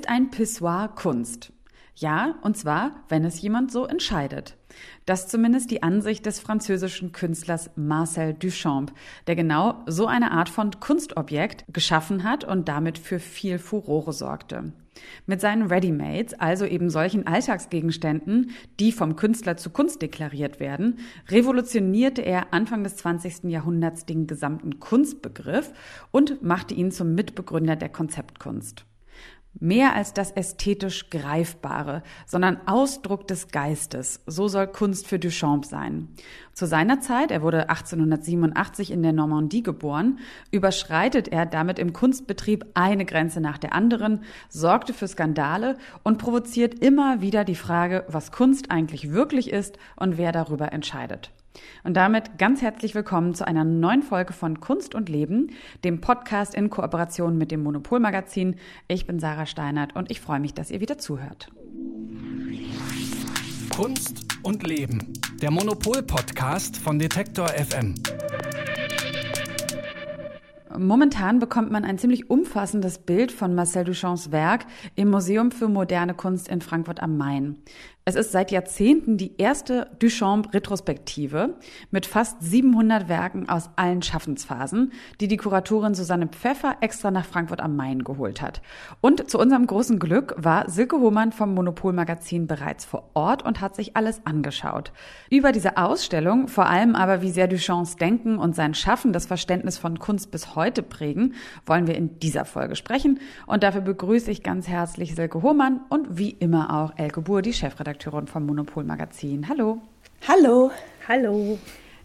Ist ein Pissoir Kunst? Ja, und zwar, wenn es jemand so entscheidet. Das zumindest die Ansicht des französischen Künstlers Marcel Duchamp, der genau so eine Art von Kunstobjekt geschaffen hat und damit für viel Furore sorgte. Mit seinen Readymates, also eben solchen Alltagsgegenständen, die vom Künstler zu Kunst deklariert werden, revolutionierte er Anfang des 20. Jahrhunderts den gesamten Kunstbegriff und machte ihn zum Mitbegründer der Konzeptkunst. Mehr als das ästhetisch Greifbare, sondern Ausdruck des Geistes. So soll Kunst für Duchamp sein. Zu seiner Zeit, er wurde 1887 in der Normandie geboren, überschreitet er damit im Kunstbetrieb eine Grenze nach der anderen, sorgte für Skandale und provoziert immer wieder die Frage, was Kunst eigentlich wirklich ist und wer darüber entscheidet. Und damit ganz herzlich willkommen zu einer neuen Folge von Kunst und Leben, dem Podcast in Kooperation mit dem Monopolmagazin. Ich bin Sarah Steinert und ich freue mich, dass ihr wieder zuhört. Kunst und Leben, der Monopol-Podcast von Detektor FM. Momentan bekommt man ein ziemlich umfassendes Bild von Marcel Duchamps Werk im Museum für moderne Kunst in Frankfurt am Main. Es ist seit Jahrzehnten die erste Duchamp-Retrospektive mit fast 700 Werken aus allen Schaffensphasen, die die Kuratorin Susanne Pfeffer extra nach Frankfurt am Main geholt hat. Und zu unserem großen Glück war Silke Hohmann vom Monopol-Magazin bereits vor Ort und hat sich alles angeschaut. Über diese Ausstellung, vor allem aber wie sehr Duchamps Denken und sein Schaffen das Verständnis von Kunst bis heute prägen, wollen wir in dieser Folge sprechen. Und dafür begrüße ich ganz herzlich Silke Hohmann und wie immer auch Elke Buhr, die Chefredakteurin Chefredakteurin vom Monopol Magazin. Hallo. Hallo. Hallo.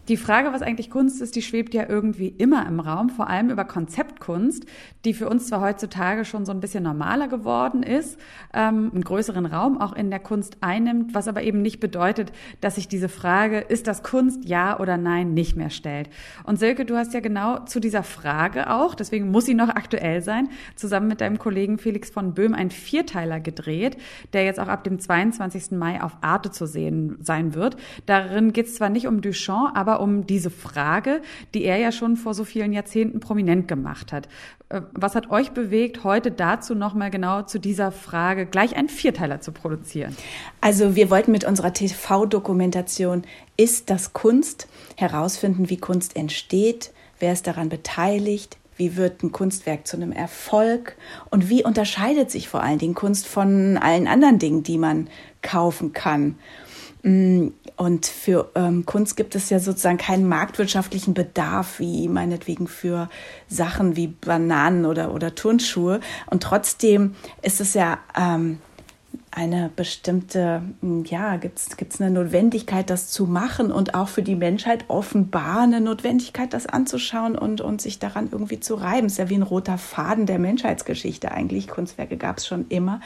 Die Frage, was eigentlich Kunst ist, die schwebt ja irgendwie immer im Raum, vor allem über Konzeptkunst, die für uns zwar heutzutage schon so ein bisschen normaler geworden ist, ähm, einen größeren Raum auch in der Kunst einnimmt, was aber eben nicht bedeutet, dass sich diese Frage, ist das Kunst, ja oder nein, nicht mehr stellt. Und Silke, du hast ja genau zu dieser Frage auch, deswegen muss sie noch aktuell sein, zusammen mit deinem Kollegen Felix von Böhm einen Vierteiler gedreht, der jetzt auch ab dem 22. Mai auf Arte zu sehen sein wird. Darin geht es zwar nicht um Duchamp, aber um diese Frage, die er ja schon vor so vielen Jahrzehnten prominent gemacht hat. Äh, was hat euch bewegt, heute dazu nochmal genau zu dieser Frage gleich einen Vierteiler zu produzieren? Also wir wollten mit unserer TV-Dokumentation Ist das Kunst herausfinden, wie Kunst entsteht, wer ist daran beteiligt, wie wird ein Kunstwerk zu einem Erfolg und wie unterscheidet sich vor allen Dingen Kunst von allen anderen Dingen, die man kaufen kann. Und für ähm, Kunst gibt es ja sozusagen keinen marktwirtschaftlichen Bedarf, wie meinetwegen für Sachen wie Bananen oder, oder Turnschuhe. Und trotzdem ist es ja ähm, eine bestimmte, mm, ja, gibt es eine Notwendigkeit, das zu machen und auch für die Menschheit offenbar eine Notwendigkeit, das anzuschauen und, und sich daran irgendwie zu reiben. Ist ja wie ein roter Faden der Menschheitsgeschichte eigentlich. Kunstwerke gab es schon immer.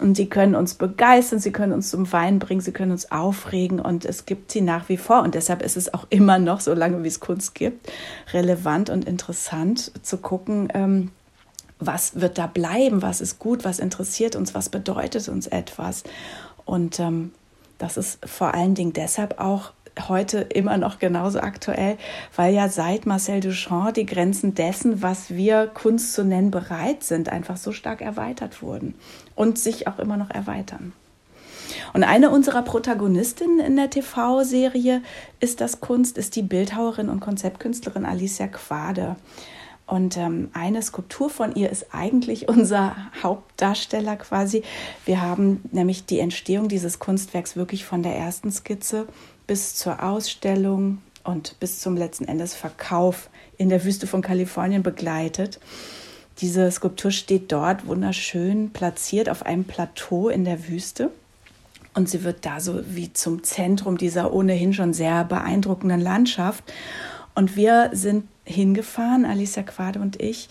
Und sie können uns begeistern, sie können uns zum Weinen bringen, sie können uns aufregen und es gibt sie nach wie vor. Und deshalb ist es auch immer noch, so lange wie es Kunst gibt, relevant und interessant zu gucken, ähm, was wird da bleiben, was ist gut, was interessiert uns, was bedeutet uns etwas. Und ähm, das ist vor allen Dingen deshalb auch heute immer noch genauso aktuell, weil ja seit Marcel Duchamp die Grenzen dessen, was wir Kunst zu nennen bereit sind, einfach so stark erweitert wurden und sich auch immer noch erweitern. Und eine unserer Protagonistinnen in der TV-Serie ist das Kunst, ist die Bildhauerin und Konzeptkünstlerin Alicia Quade. Und ähm, eine Skulptur von ihr ist eigentlich unser Hauptdarsteller quasi. Wir haben nämlich die Entstehung dieses Kunstwerks wirklich von der ersten Skizze bis zur Ausstellung und bis zum letzten Endes Verkauf in der Wüste von Kalifornien begleitet. Diese Skulptur steht dort wunderschön platziert auf einem Plateau in der Wüste. Und sie wird da so wie zum Zentrum dieser ohnehin schon sehr beeindruckenden Landschaft. Und wir sind hingefahren, Alicia Quade und ich,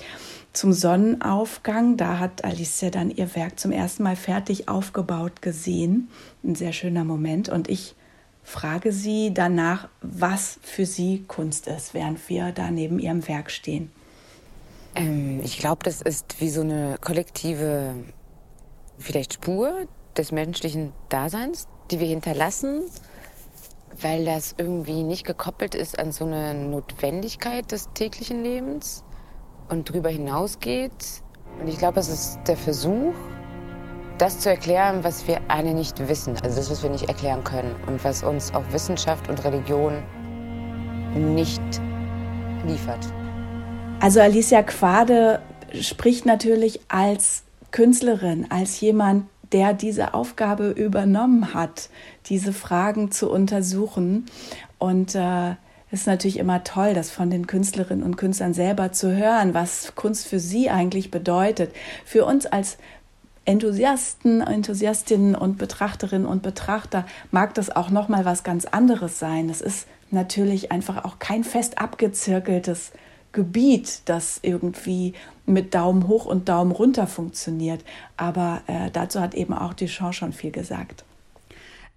zum Sonnenaufgang. Da hat Alicia dann ihr Werk zum ersten Mal fertig aufgebaut gesehen. Ein sehr schöner Moment. Und ich frage sie danach, was für sie Kunst ist, während wir da neben ihrem Werk stehen. Ähm, ich glaube, das ist wie so eine kollektive, vielleicht Spur des menschlichen Daseins, die wir hinterlassen, weil das irgendwie nicht gekoppelt ist an so eine Notwendigkeit des täglichen Lebens und darüber hinausgeht. Und ich glaube, es ist der Versuch, das zu erklären, was wir alle nicht wissen, also das, was wir nicht erklären können und was uns auch Wissenschaft und Religion nicht liefert. Also Alicia Quade spricht natürlich als Künstlerin, als jemand, der diese Aufgabe übernommen hat, diese Fragen zu untersuchen. Und äh, es ist natürlich immer toll, das von den Künstlerinnen und Künstlern selber zu hören, was Kunst für sie eigentlich bedeutet. Für uns als Enthusiasten, Enthusiastinnen und Betrachterinnen und Betrachter mag das auch noch mal was ganz anderes sein. Das ist natürlich einfach auch kein fest abgezirkeltes Gebiet, das irgendwie mit Daumen hoch und Daumen runter funktioniert. Aber äh, dazu hat eben auch Duchamp schon viel gesagt.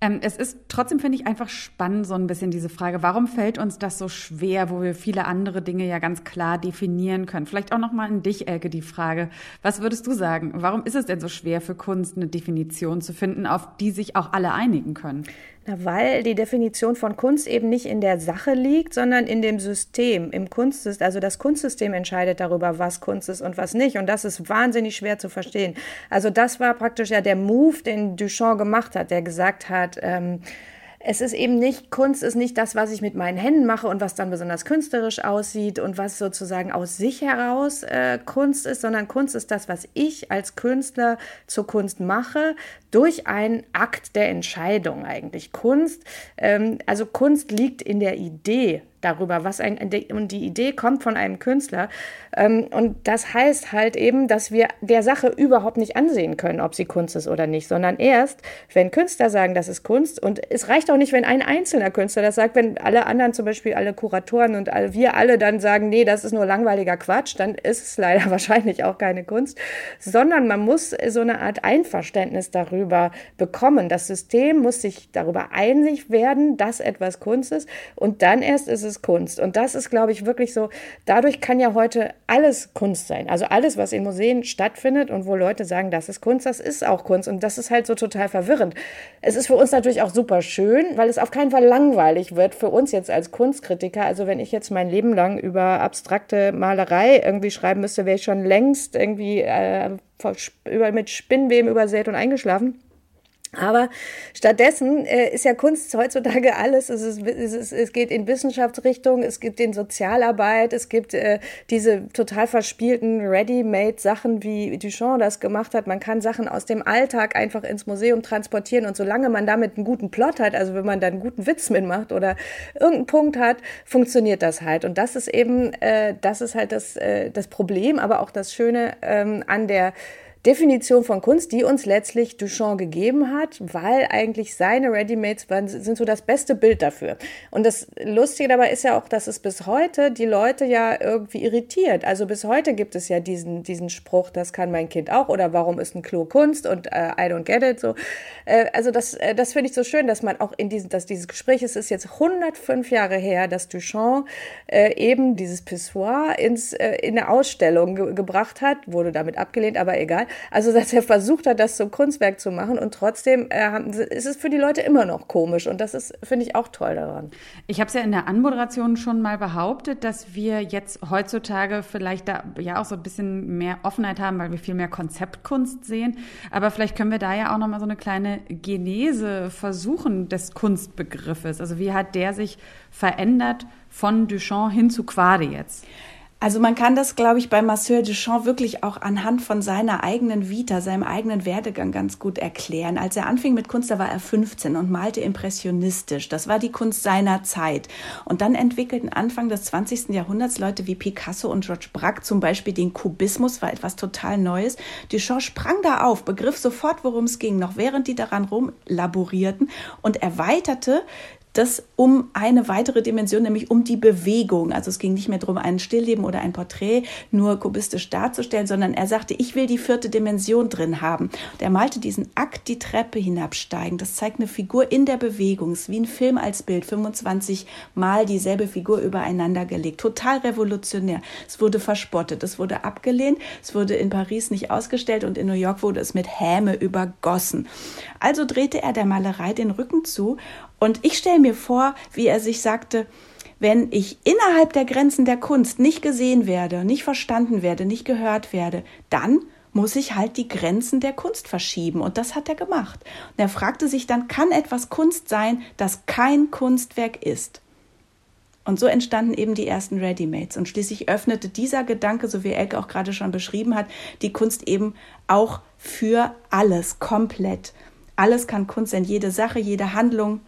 Ähm, es ist trotzdem, finde ich, einfach spannend, so ein bisschen diese Frage, warum fällt uns das so schwer, wo wir viele andere Dinge ja ganz klar definieren können? Vielleicht auch nochmal an dich, Elke, die Frage, was würdest du sagen? Warum ist es denn so schwer für Kunst, eine Definition zu finden, auf die sich auch alle einigen können? Na, weil die Definition von Kunst eben nicht in der Sache liegt, sondern in dem System, im Kunstsystem. Also das Kunstsystem entscheidet darüber, was Kunst ist und was nicht. Und das ist wahnsinnig schwer zu verstehen. Also das war praktisch ja der Move, den Duchamp gemacht hat, der gesagt hat, ähm, es ist eben nicht, Kunst ist nicht das, was ich mit meinen Händen mache und was dann besonders künstlerisch aussieht und was sozusagen aus sich heraus äh, Kunst ist, sondern Kunst ist das, was ich als Künstler zur Kunst mache, durch einen Akt der Entscheidung eigentlich. Kunst, ähm, also Kunst liegt in der Idee darüber, was ein, und die Idee kommt von einem Künstler. Ähm, und das heißt halt eben, dass wir der Sache überhaupt nicht ansehen können, ob sie Kunst ist oder nicht, sondern erst, wenn Künstler sagen, das ist Kunst. Und es reicht auch nicht, wenn ein einzelner Künstler das sagt, wenn alle anderen, zum Beispiel alle Kuratoren und alle, wir alle dann sagen, nee, das ist nur langweiliger Quatsch, dann ist es leider wahrscheinlich auch keine Kunst, sondern man muss so eine Art Einverständnis darüber bekommen. Das System muss sich darüber einig werden, dass etwas Kunst ist und dann erst ist es ist Kunst. Und das ist, glaube ich, wirklich so, dadurch kann ja heute alles Kunst sein. Also alles, was in Museen stattfindet und wo Leute sagen, das ist Kunst, das ist auch Kunst. Und das ist halt so total verwirrend. Es ist für uns natürlich auch super schön, weil es auf keinen Fall langweilig wird für uns jetzt als Kunstkritiker. Also wenn ich jetzt mein Leben lang über abstrakte Malerei irgendwie schreiben müsste, wäre ich schon längst irgendwie äh, mit Spinnweben übersät und eingeschlafen. Aber stattdessen äh, ist ja Kunst heutzutage alles. Es, ist, es, ist, es geht in Wissenschaftsrichtung, es gibt in Sozialarbeit, es gibt äh, diese total verspielten Ready-Made-Sachen, wie Duchamp das gemacht hat. Man kann Sachen aus dem Alltag einfach ins Museum transportieren und solange man damit einen guten Plot hat, also wenn man da einen guten Witz mitmacht oder irgendeinen Punkt hat, funktioniert das halt. Und das ist eben, äh, das ist halt das, äh, das Problem, aber auch das Schöne ähm, an der Definition von Kunst, die uns letztlich Duchamp gegeben hat, weil eigentlich seine Readymates sind so das beste Bild dafür. Und das Lustige dabei ist ja auch, dass es bis heute die Leute ja irgendwie irritiert. Also bis heute gibt es ja diesen, diesen Spruch, das kann mein Kind auch oder warum ist ein Klo Kunst und äh, I don't get it so. Äh, also das, äh, das finde ich so schön, dass man auch in diesem, dass dieses Gespräch, es ist jetzt 105 Jahre her, dass Duchamp äh, eben dieses Pissoir ins, äh, in eine Ausstellung ge gebracht hat, wurde damit abgelehnt, aber egal. Also, dass er versucht hat, das zum Kunstwerk zu machen und trotzdem äh, ist es für die Leute immer noch komisch und das ist, finde ich, auch toll daran. Ich habe es ja in der Anmoderation schon mal behauptet, dass wir jetzt heutzutage vielleicht da ja auch so ein bisschen mehr Offenheit haben, weil wir viel mehr Konzeptkunst sehen. Aber vielleicht können wir da ja auch noch mal so eine kleine Genese versuchen des Kunstbegriffes. Also wie hat der sich verändert von Duchamp hin zu Quade jetzt? Also man kann das, glaube ich, bei Marcel Duchamp wirklich auch anhand von seiner eigenen Vita, seinem eigenen Werdegang ganz gut erklären. Als er anfing mit Kunst, da war er 15 und malte impressionistisch. Das war die Kunst seiner Zeit. Und dann entwickelten Anfang des 20. Jahrhunderts Leute wie Picasso und George Braque zum Beispiel den Kubismus, war etwas total Neues. Duchamp sprang da auf, begriff sofort, worum es ging, noch während die daran rumlaborierten und erweiterte das um eine weitere Dimension, nämlich um die Bewegung. Also es ging nicht mehr darum, ein Stillleben oder ein Porträt nur kubistisch darzustellen, sondern er sagte, ich will die vierte Dimension drin haben. Und er malte diesen Akt, die Treppe hinabsteigen. Das zeigt eine Figur in der Bewegung. Es ist wie ein Film als Bild, 25 Mal dieselbe Figur übereinander gelegt. Total revolutionär. Es wurde verspottet, es wurde abgelehnt, es wurde in Paris nicht ausgestellt und in New York wurde es mit Häme übergossen. Also drehte er der Malerei den Rücken zu und ich stelle mir vor, wie er sich sagte, wenn ich innerhalb der Grenzen der Kunst nicht gesehen werde, nicht verstanden werde, nicht gehört werde, dann muss ich halt die Grenzen der Kunst verschieben. Und das hat er gemacht. Und er fragte sich dann, kann etwas Kunst sein, das kein Kunstwerk ist? Und so entstanden eben die ersten Readymates. Und schließlich öffnete dieser Gedanke, so wie Elke auch gerade schon beschrieben hat, die Kunst eben auch für alles komplett. Alles kann Kunst sein, jede Sache, jede Handlung,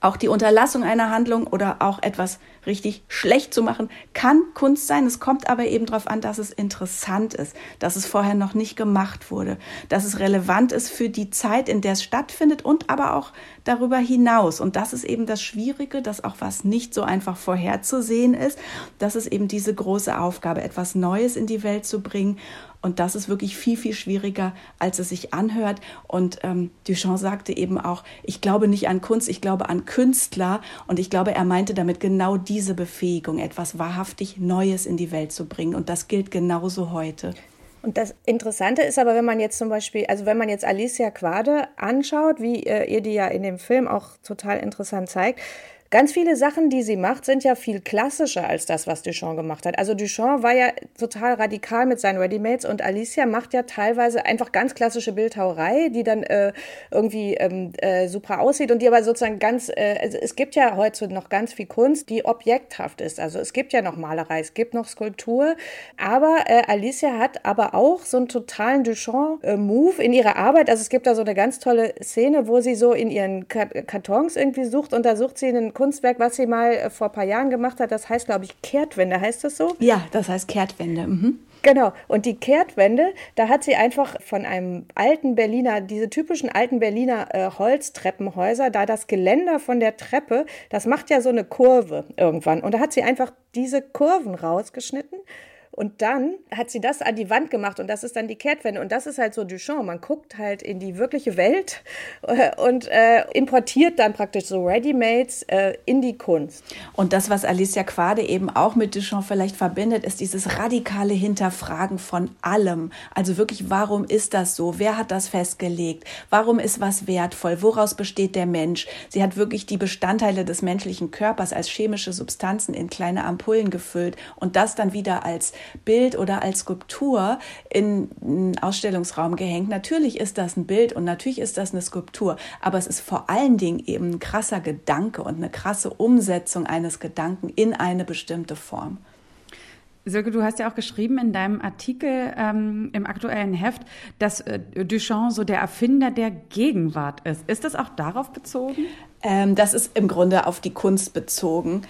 auch die Unterlassung einer Handlung oder auch etwas richtig schlecht zu machen, kann Kunst sein. Es kommt aber eben darauf an, dass es interessant ist, dass es vorher noch nicht gemacht wurde, dass es relevant ist für die Zeit, in der es stattfindet und aber auch darüber hinaus. Und das ist eben das Schwierige, dass auch was nicht so einfach vorherzusehen ist. Das ist eben diese große Aufgabe, etwas Neues in die Welt zu bringen und das ist wirklich viel, viel schwieriger, als es sich anhört. Und ähm, Duchamp sagte eben auch, ich glaube nicht an Kunst, ich glaube an Künstler. Und ich glaube, er meinte damit genau diese Befähigung, etwas wahrhaftig Neues in die Welt zu bringen. Und das gilt genauso heute. Und das Interessante ist aber, wenn man jetzt zum Beispiel, also wenn man jetzt Alicia Quade anschaut, wie äh, ihr die ja in dem Film auch total interessant zeigt, Ganz viele Sachen, die sie macht, sind ja viel klassischer als das, was Duchamp gemacht hat. Also Duchamp war ja total radikal mit seinen Readymates und Alicia macht ja teilweise einfach ganz klassische Bildhauerei, die dann äh, irgendwie ähm, äh, super aussieht und die aber sozusagen ganz, äh, also es gibt ja heute noch ganz viel Kunst, die objekthaft ist. Also es gibt ja noch Malerei, es gibt noch Skulptur, aber äh, Alicia hat aber auch so einen totalen Duchamp-Move in ihrer Arbeit. Also es gibt da so eine ganz tolle Szene, wo sie so in ihren Kartons irgendwie sucht und da sucht sie einen Kunstwerk, was sie mal äh, vor ein paar Jahren gemacht hat. Das heißt, glaube ich, Kehrtwende. Heißt das so? Ja, das heißt Kehrtwende. Mhm. Genau. Und die Kehrtwende, da hat sie einfach von einem alten Berliner, diese typischen alten Berliner äh, Holztreppenhäuser, da das Geländer von der Treppe, das macht ja so eine Kurve irgendwann. Und da hat sie einfach diese Kurven rausgeschnitten und dann hat sie das an die Wand gemacht und das ist dann die Kehrtwende. Und das ist halt so Duchamp. Man guckt halt in die wirkliche Welt äh, und äh, importiert dann praktisch so Readymates äh, in die Kunst. Und das, was Alicia Quade eben auch mit Duchamp vielleicht verbindet, ist dieses radikale Hinterfragen von allem. Also wirklich, warum ist das so? Wer hat das festgelegt? Warum ist was wertvoll? Woraus besteht der Mensch? Sie hat wirklich die Bestandteile des menschlichen Körpers als chemische Substanzen in kleine Ampullen gefüllt und das dann wieder als Bild oder als Skulptur in einen Ausstellungsraum gehängt. Natürlich ist das ein Bild und natürlich ist das eine Skulptur, aber es ist vor allen Dingen eben ein krasser Gedanke und eine krasse Umsetzung eines Gedanken in eine bestimmte Form. Silke, du hast ja auch geschrieben in deinem Artikel ähm, im aktuellen Heft, dass äh, Duchamp so der Erfinder der Gegenwart ist. Ist das auch darauf bezogen? Ähm, das ist im Grunde auf die Kunst bezogen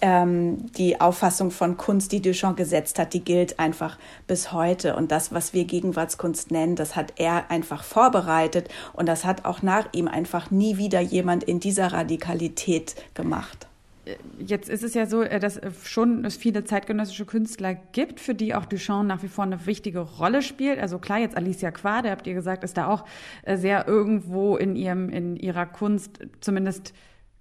ähm, die Auffassung von Kunst, die Duchamp gesetzt hat, die gilt einfach bis heute. Und das, was wir Gegenwartskunst nennen, das hat er einfach vorbereitet und das hat auch nach ihm einfach nie wieder jemand in dieser Radikalität gemacht. Jetzt ist es ja so, äh, dass schon es viele zeitgenössische Künstler gibt, für die auch Duchamp nach wie vor eine wichtige Rolle spielt. Also klar, jetzt Alicia Quade, habt ihr gesagt, ist da auch äh, sehr irgendwo in ihrem, in ihrer Kunst zumindest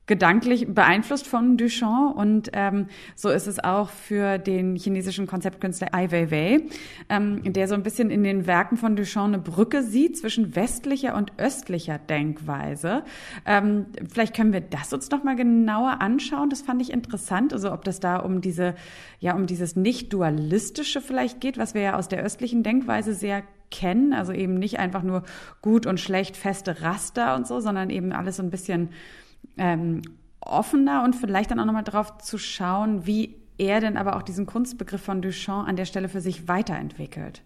gedanklich beeinflusst von Duchamp und ähm, so ist es auch für den chinesischen Konzeptkünstler Ai Weiwei, ähm, der so ein bisschen in den Werken von Duchamp eine Brücke sieht zwischen westlicher und östlicher Denkweise. Ähm, vielleicht können wir das uns noch mal genauer anschauen. Das fand ich interessant, also ob das da um diese ja um dieses nicht dualistische vielleicht geht, was wir ja aus der östlichen Denkweise sehr kennen, also eben nicht einfach nur gut und schlecht feste Raster und so, sondern eben alles so ein bisschen ähm, offener und vielleicht dann auch nochmal drauf zu schauen, wie er denn aber auch diesen Kunstbegriff von Duchamp an der Stelle für sich weiterentwickelt.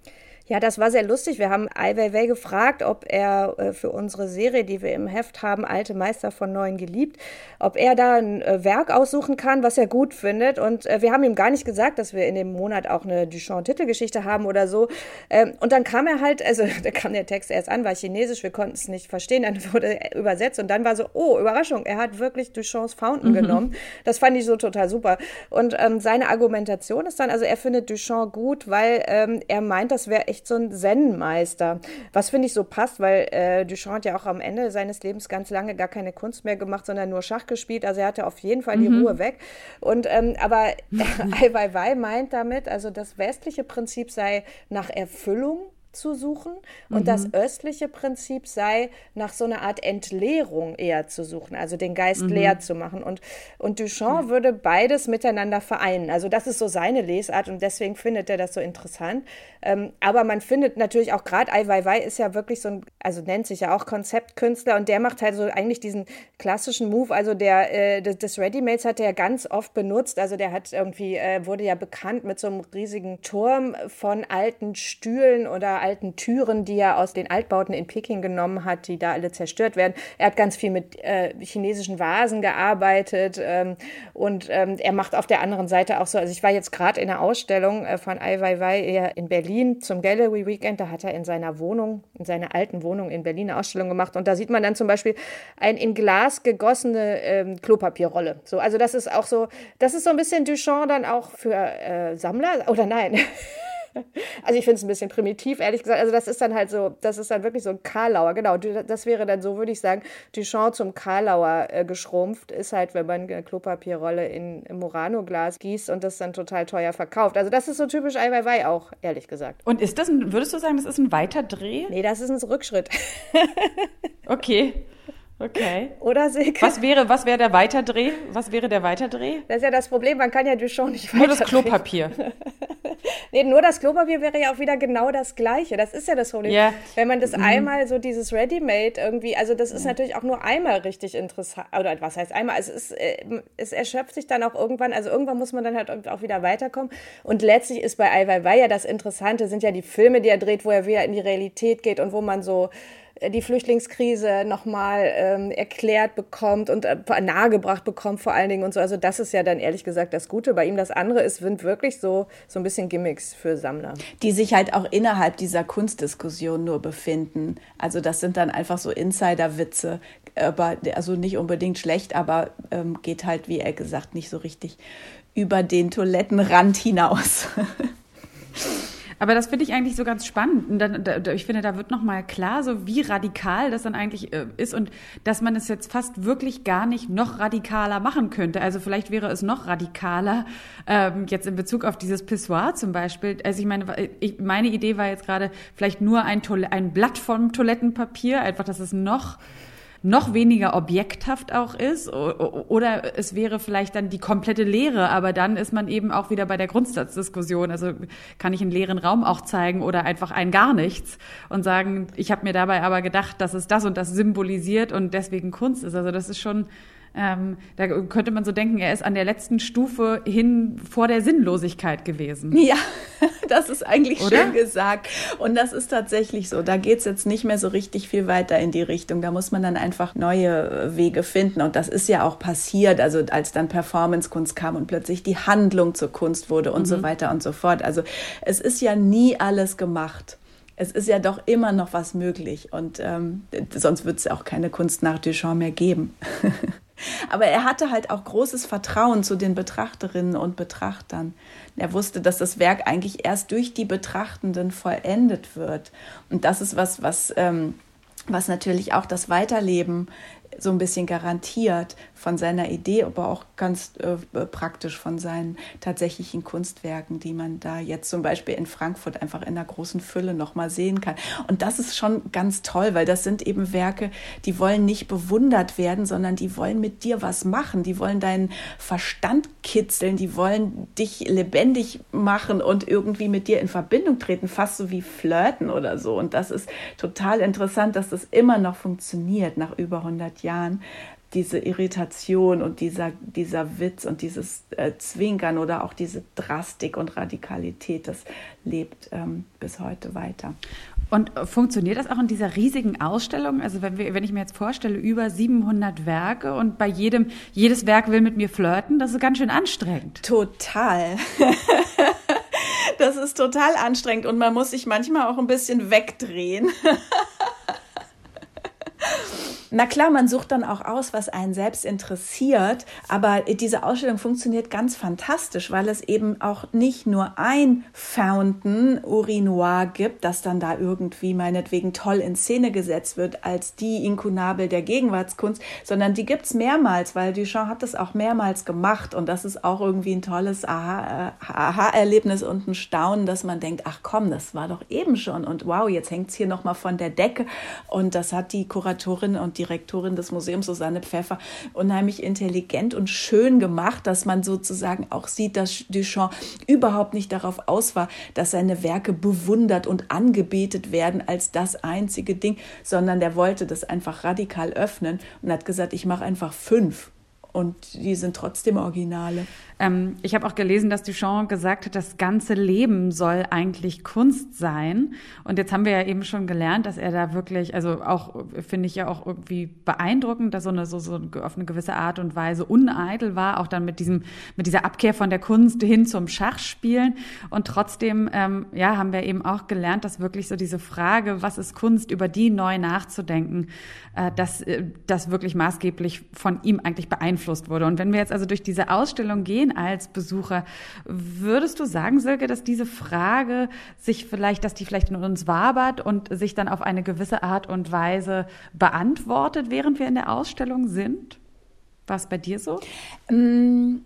Ja, das war sehr lustig. Wir haben Ai Weiwei gefragt, ob er äh, für unsere Serie, die wir im Heft haben, Alte Meister von Neuen geliebt, ob er da ein äh, Werk aussuchen kann, was er gut findet. Und äh, wir haben ihm gar nicht gesagt, dass wir in dem Monat auch eine Duchamp-Titelgeschichte haben oder so. Ähm, und dann kam er halt, also da kam der Text erst an, war chinesisch, wir konnten es nicht verstehen, dann wurde er übersetzt und dann war so, oh, Überraschung, er hat wirklich Duchamps Fountain mhm. genommen. Das fand ich so total super. Und ähm, seine Argumentation ist dann, also er findet Duchamp gut, weil ähm, er meint, das wäre echt so ein Zen-Meister. Was finde ich so passt, weil äh, Duchamp hat ja auch am Ende seines Lebens ganz lange gar keine Kunst mehr gemacht, sondern nur Schach gespielt. Also er hatte auf jeden Fall die mhm. Ruhe weg. Und ähm, aber Ai Weiwei meint damit, also das westliche Prinzip sei nach Erfüllung zu suchen und mhm. das östliche Prinzip sei, nach so einer Art Entleerung eher zu suchen, also den Geist mhm. leer zu machen. Und, und Duchamp mhm. würde beides miteinander vereinen. Also das ist so seine Lesart und deswegen findet er das so interessant. Ähm, aber man findet natürlich auch gerade Ai Weiwei ist ja wirklich so ein, also nennt sich ja auch Konzeptkünstler und der macht halt so eigentlich diesen klassischen Move, also der äh, des Readymates hat er ja ganz oft benutzt. Also der hat irgendwie, äh, wurde ja bekannt mit so einem riesigen Turm von alten Stühlen oder alten Türen, die er aus den Altbauten in Peking genommen hat, die da alle zerstört werden. Er hat ganz viel mit äh, chinesischen Vasen gearbeitet ähm, und ähm, er macht auf der anderen Seite auch so, also ich war jetzt gerade in einer Ausstellung äh, von Ai Weiwei in Berlin zum Gallery Weekend, da hat er in seiner Wohnung, in seiner alten Wohnung in Berlin eine Ausstellung gemacht und da sieht man dann zum Beispiel ein in Glas gegossene ähm, Klopapierrolle. So, also das ist auch so, das ist so ein bisschen Duchamp dann auch für äh, Sammler oder nein? Also ich finde es ein bisschen primitiv, ehrlich gesagt. Also das ist dann halt so, das ist dann wirklich so ein Karlauer, genau. Das wäre dann so, würde ich sagen, Duchamp zum Karlauer äh, geschrumpft, ist halt, wenn man eine Klopapierrolle in, Murano-Glas gießt und das dann total teuer verkauft. Also das ist so typisch Ai Weiwei auch, ehrlich gesagt. Und ist das, ein, würdest du sagen, das ist ein weiter Dreh? Nee, das ist ein Rückschritt. okay. Okay. Oder Silke. Was wäre, was wäre der Weiterdreh? Was wäre der Weiterdreh? Das ist ja das Problem, man kann ja Duchamp nicht weiter. Nur das Klopapier. nee, nur das Klopapier wäre ja auch wieder genau das Gleiche. Das ist ja das Problem. Yeah. Wenn man das mhm. einmal so dieses Ready-Made irgendwie, also das ist ja. natürlich auch nur einmal richtig interessant. Oder was heißt einmal? Es, ist, äh, es erschöpft sich dann auch irgendwann, also irgendwann muss man dann halt auch wieder weiterkommen. Und letztlich ist bei Ai Weiwei ja das Interessante, sind ja die Filme, die er dreht, wo er wieder in die Realität geht und wo man so die Flüchtlingskrise nochmal ähm, erklärt bekommt und äh, nahegebracht bekommt vor allen Dingen und so. Also das ist ja dann ehrlich gesagt das Gute bei ihm. Das andere ist, sind wirklich so, so ein bisschen Gimmicks für Sammler. Die sich halt auch innerhalb dieser Kunstdiskussion nur befinden. Also das sind dann einfach so Insider-Witze, also nicht unbedingt schlecht, aber ähm, geht halt, wie er gesagt, nicht so richtig über den Toilettenrand hinaus. Aber das finde ich eigentlich so ganz spannend. Und dann, da, ich finde, da wird nochmal klar, so wie radikal das dann eigentlich äh, ist und dass man es jetzt fast wirklich gar nicht noch radikaler machen könnte. Also vielleicht wäre es noch radikaler, ähm, jetzt in Bezug auf dieses Pissoir zum Beispiel. Also ich meine, ich, meine Idee war jetzt gerade vielleicht nur ein, ein Blatt vom Toilettenpapier, einfach, dass es noch noch weniger objekthaft auch ist oder es wäre vielleicht dann die komplette Leere, aber dann ist man eben auch wieder bei der Grundsatzdiskussion. Also kann ich einen leeren Raum auch zeigen oder einfach ein gar nichts und sagen, ich habe mir dabei aber gedacht, dass es das und das symbolisiert und deswegen Kunst ist. Also das ist schon ähm, da könnte man so denken, er ist an der letzten Stufe hin vor der Sinnlosigkeit gewesen. Ja, das ist eigentlich Oder? schön gesagt. Und das ist tatsächlich so. Da geht es jetzt nicht mehr so richtig viel weiter in die Richtung. Da muss man dann einfach neue Wege finden. Und das ist ja auch passiert, also als dann Performance-Kunst kam und plötzlich die Handlung zur Kunst wurde und mhm. so weiter und so fort. Also es ist ja nie alles gemacht es ist ja doch immer noch was möglich und ähm, sonst wird es auch keine Kunst nach Duchamp mehr geben. Aber er hatte halt auch großes Vertrauen zu den Betrachterinnen und Betrachtern. Er wusste, dass das Werk eigentlich erst durch die Betrachtenden vollendet wird. Und das ist was, was, ähm, was natürlich auch das Weiterleben so ein bisschen garantiert von seiner Idee, aber auch ganz äh, praktisch von seinen tatsächlichen Kunstwerken, die man da jetzt zum Beispiel in Frankfurt einfach in einer großen Fülle nochmal sehen kann. Und das ist schon ganz toll, weil das sind eben Werke, die wollen nicht bewundert werden, sondern die wollen mit dir was machen, die wollen deinen Verstand kitzeln, die wollen dich lebendig machen und irgendwie mit dir in Verbindung treten, fast so wie flirten oder so. Und das ist total interessant, dass das immer noch funktioniert nach über 100 Jahren diese Irritation und dieser, dieser Witz und dieses äh, Zwinkern oder auch diese Drastik und Radikalität, das lebt ähm, bis heute weiter. Und funktioniert das auch in dieser riesigen Ausstellung? Also wenn, wir, wenn ich mir jetzt vorstelle, über 700 Werke und bei jedem, jedes Werk will mit mir flirten, das ist ganz schön anstrengend. Total. das ist total anstrengend und man muss sich manchmal auch ein bisschen wegdrehen. Na klar, man sucht dann auch aus, was einen selbst interessiert, aber diese Ausstellung funktioniert ganz fantastisch, weil es eben auch nicht nur ein Fountain Urinoir gibt, das dann da irgendwie meinetwegen toll in Szene gesetzt wird als die Inkunabel der Gegenwartskunst, sondern die gibt es mehrmals, weil Duchamp hat das auch mehrmals gemacht und das ist auch irgendwie ein tolles Aha-Erlebnis und ein Staunen, dass man denkt, ach komm, das war doch eben schon und wow, jetzt hängt es hier nochmal von der Decke und das hat die Kuratorin und Direktorin des Museums, Susanne Pfeffer, unheimlich intelligent und schön gemacht, dass man sozusagen auch sieht, dass Duchamp überhaupt nicht darauf aus war, dass seine Werke bewundert und angebetet werden als das einzige Ding, sondern der wollte das einfach radikal öffnen und hat gesagt, ich mache einfach fünf und die sind trotzdem Originale. Ähm, ich habe auch gelesen, dass Duchamp gesagt hat, das ganze Leben soll eigentlich Kunst sein. Und jetzt haben wir ja eben schon gelernt, dass er da wirklich, also auch, finde ich ja auch irgendwie beeindruckend, dass so eine, so, so auf eine gewisse Art und Weise uneitel war, auch dann mit diesem, mit dieser Abkehr von der Kunst hin zum Schachspielen. Und trotzdem, ähm, ja, haben wir eben auch gelernt, dass wirklich so diese Frage, was ist Kunst, über die neu nachzudenken, äh, dass äh, das wirklich maßgeblich von ihm eigentlich beeinflusst wurde. Und wenn wir jetzt also durch diese Ausstellung gehen, als Besucher. Würdest du sagen, Silke, dass diese Frage sich vielleicht, dass die vielleicht in uns wabert und sich dann auf eine gewisse Art und Weise beantwortet, während wir in der Ausstellung sind? War es bei dir so? Mm,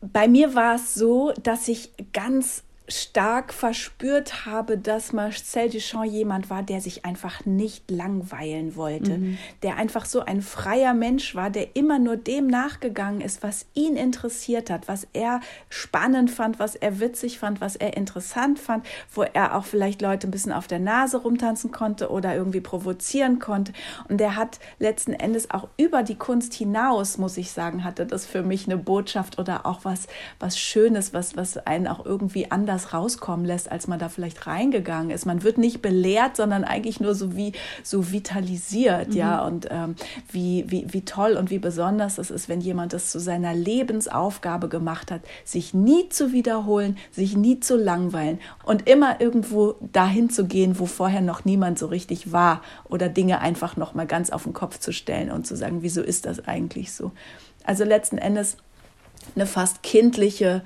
bei mir war es so, dass ich ganz stark verspürt habe, dass Marcel Duchamp jemand war, der sich einfach nicht langweilen wollte, mhm. der einfach so ein freier Mensch war, der immer nur dem nachgegangen ist, was ihn interessiert hat, was er spannend fand, was er witzig fand, was er interessant fand, wo er auch vielleicht Leute ein bisschen auf der Nase rumtanzen konnte oder irgendwie provozieren konnte. Und der hat letzten Endes auch über die Kunst hinaus, muss ich sagen, hatte das für mich eine Botschaft oder auch was, was Schönes, was, was einen auch irgendwie anders anders rauskommen lässt, als man da vielleicht reingegangen ist. Man wird nicht belehrt, sondern eigentlich nur so wie so vitalisiert, mhm. ja, und ähm, wie, wie, wie toll und wie besonders es ist, wenn jemand das zu seiner Lebensaufgabe gemacht hat, sich nie zu wiederholen, sich nie zu langweilen und immer irgendwo dahin zu gehen, wo vorher noch niemand so richtig war oder Dinge einfach noch mal ganz auf den Kopf zu stellen und zu sagen, wieso ist das eigentlich so? Also letzten Endes eine fast kindliche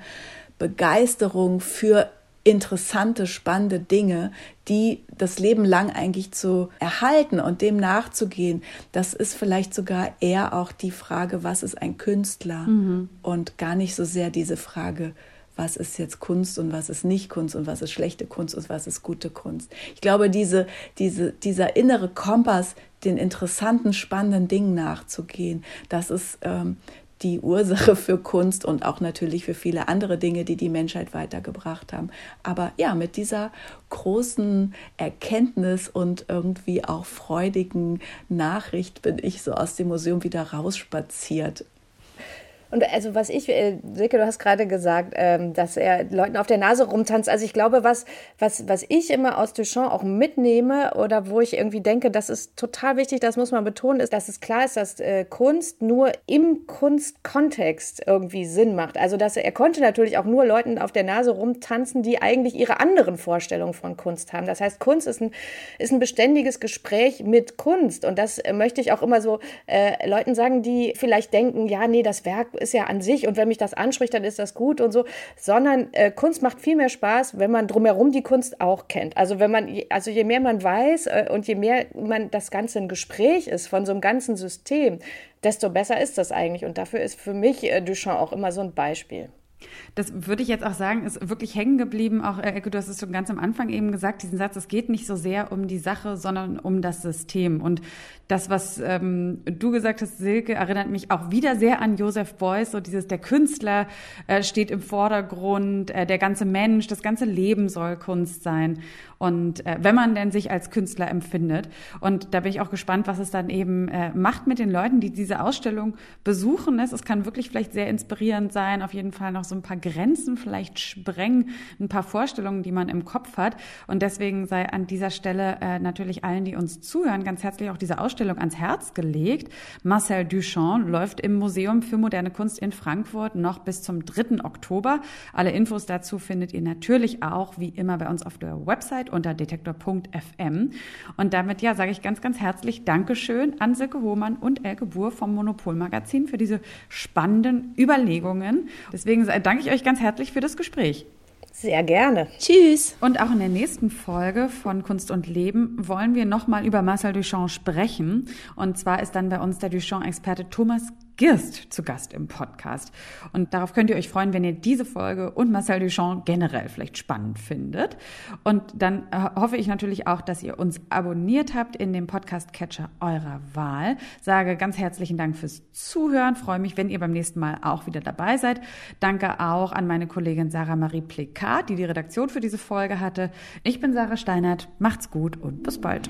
Begeisterung für interessante, spannende Dinge, die das Leben lang eigentlich zu erhalten und dem nachzugehen, das ist vielleicht sogar eher auch die Frage, was ist ein Künstler mhm. und gar nicht so sehr diese Frage, was ist jetzt Kunst und was ist nicht Kunst und was ist schlechte Kunst und was ist gute Kunst. Ich glaube, diese, diese, dieser innere Kompass, den interessanten, spannenden Dingen nachzugehen, das ist ähm, die Ursache für Kunst und auch natürlich für viele andere Dinge, die die Menschheit weitergebracht haben. Aber ja, mit dieser großen Erkenntnis und irgendwie auch freudigen Nachricht bin ich so aus dem Museum wieder rausspaziert und also was ich, äh, Silke, du hast gerade gesagt, ähm, dass er Leuten auf der Nase rumtanzt. Also ich glaube, was, was, was ich immer aus Duchamp auch mitnehme oder wo ich irgendwie denke, das ist total wichtig, das muss man betonen, ist, dass es klar ist, dass äh, Kunst nur im Kunstkontext irgendwie Sinn macht. Also dass er, konnte natürlich auch nur Leuten auf der Nase rumtanzen, die eigentlich ihre anderen Vorstellungen von Kunst haben. Das heißt, Kunst ist ein, ist ein beständiges Gespräch mit Kunst. Und das möchte ich auch immer so äh, Leuten sagen, die vielleicht denken, ja, nee, das Werk ist ja an sich und wenn mich das anspricht, dann ist das gut und so, sondern äh, Kunst macht viel mehr Spaß, wenn man drumherum die Kunst auch kennt. Also wenn man, also je mehr man weiß äh, und je mehr man das Ganze ein Gespräch ist von so einem ganzen System, desto besser ist das eigentlich. Und dafür ist für mich äh, Duchamp auch immer so ein Beispiel. Das würde ich jetzt auch sagen, ist wirklich hängen geblieben. Auch, äh, Ecke, du hast es schon ganz am Anfang eben gesagt, diesen Satz, es geht nicht so sehr um die Sache, sondern um das System. Und das, was ähm, du gesagt hast, Silke, erinnert mich auch wieder sehr an Joseph Beuys, so dieses, der Künstler äh, steht im Vordergrund, äh, der ganze Mensch, das ganze Leben soll Kunst sein. Und äh, wenn man denn sich als Künstler empfindet. Und da bin ich auch gespannt, was es dann eben äh, macht mit den Leuten, die diese Ausstellung besuchen. Es kann wirklich vielleicht sehr inspirierend sein, auf jeden Fall noch so ein paar Grenzen vielleicht sprengen, ein paar Vorstellungen, die man im Kopf hat. Und deswegen sei an dieser Stelle äh, natürlich allen, die uns zuhören, ganz herzlich auch diese Ausstellung ans Herz gelegt. Marcel Duchamp läuft im Museum für moderne Kunst in Frankfurt noch bis zum 3. Oktober. Alle Infos dazu findet ihr natürlich auch wie immer bei uns auf der Website unter detektor.fm. Und damit ja, sage ich ganz, ganz herzlich Dankeschön an Silke Hohmann und Elke Buhr vom Monopolmagazin für diese spannenden Überlegungen. Deswegen danke ich euch ganz herzlich für das Gespräch. Sehr gerne. Tschüss. Und auch in der nächsten Folge von Kunst und Leben wollen wir nochmal über Marcel Duchamp sprechen. Und zwar ist dann bei uns der Duchamp-Experte Thomas Girst zu Gast im Podcast. Und darauf könnt ihr euch freuen, wenn ihr diese Folge und Marcel Duchamp generell vielleicht spannend findet. Und dann äh, hoffe ich natürlich auch, dass ihr uns abonniert habt in dem Podcast-Catcher eurer Wahl. Sage ganz herzlichen Dank fürs Zuhören. Freue mich, wenn ihr beim nächsten Mal auch wieder dabei seid. Danke auch an meine Kollegin Sarah Marie Plekat, die die Redaktion für diese Folge hatte. Ich bin Sarah Steinert. Macht's gut und bis bald.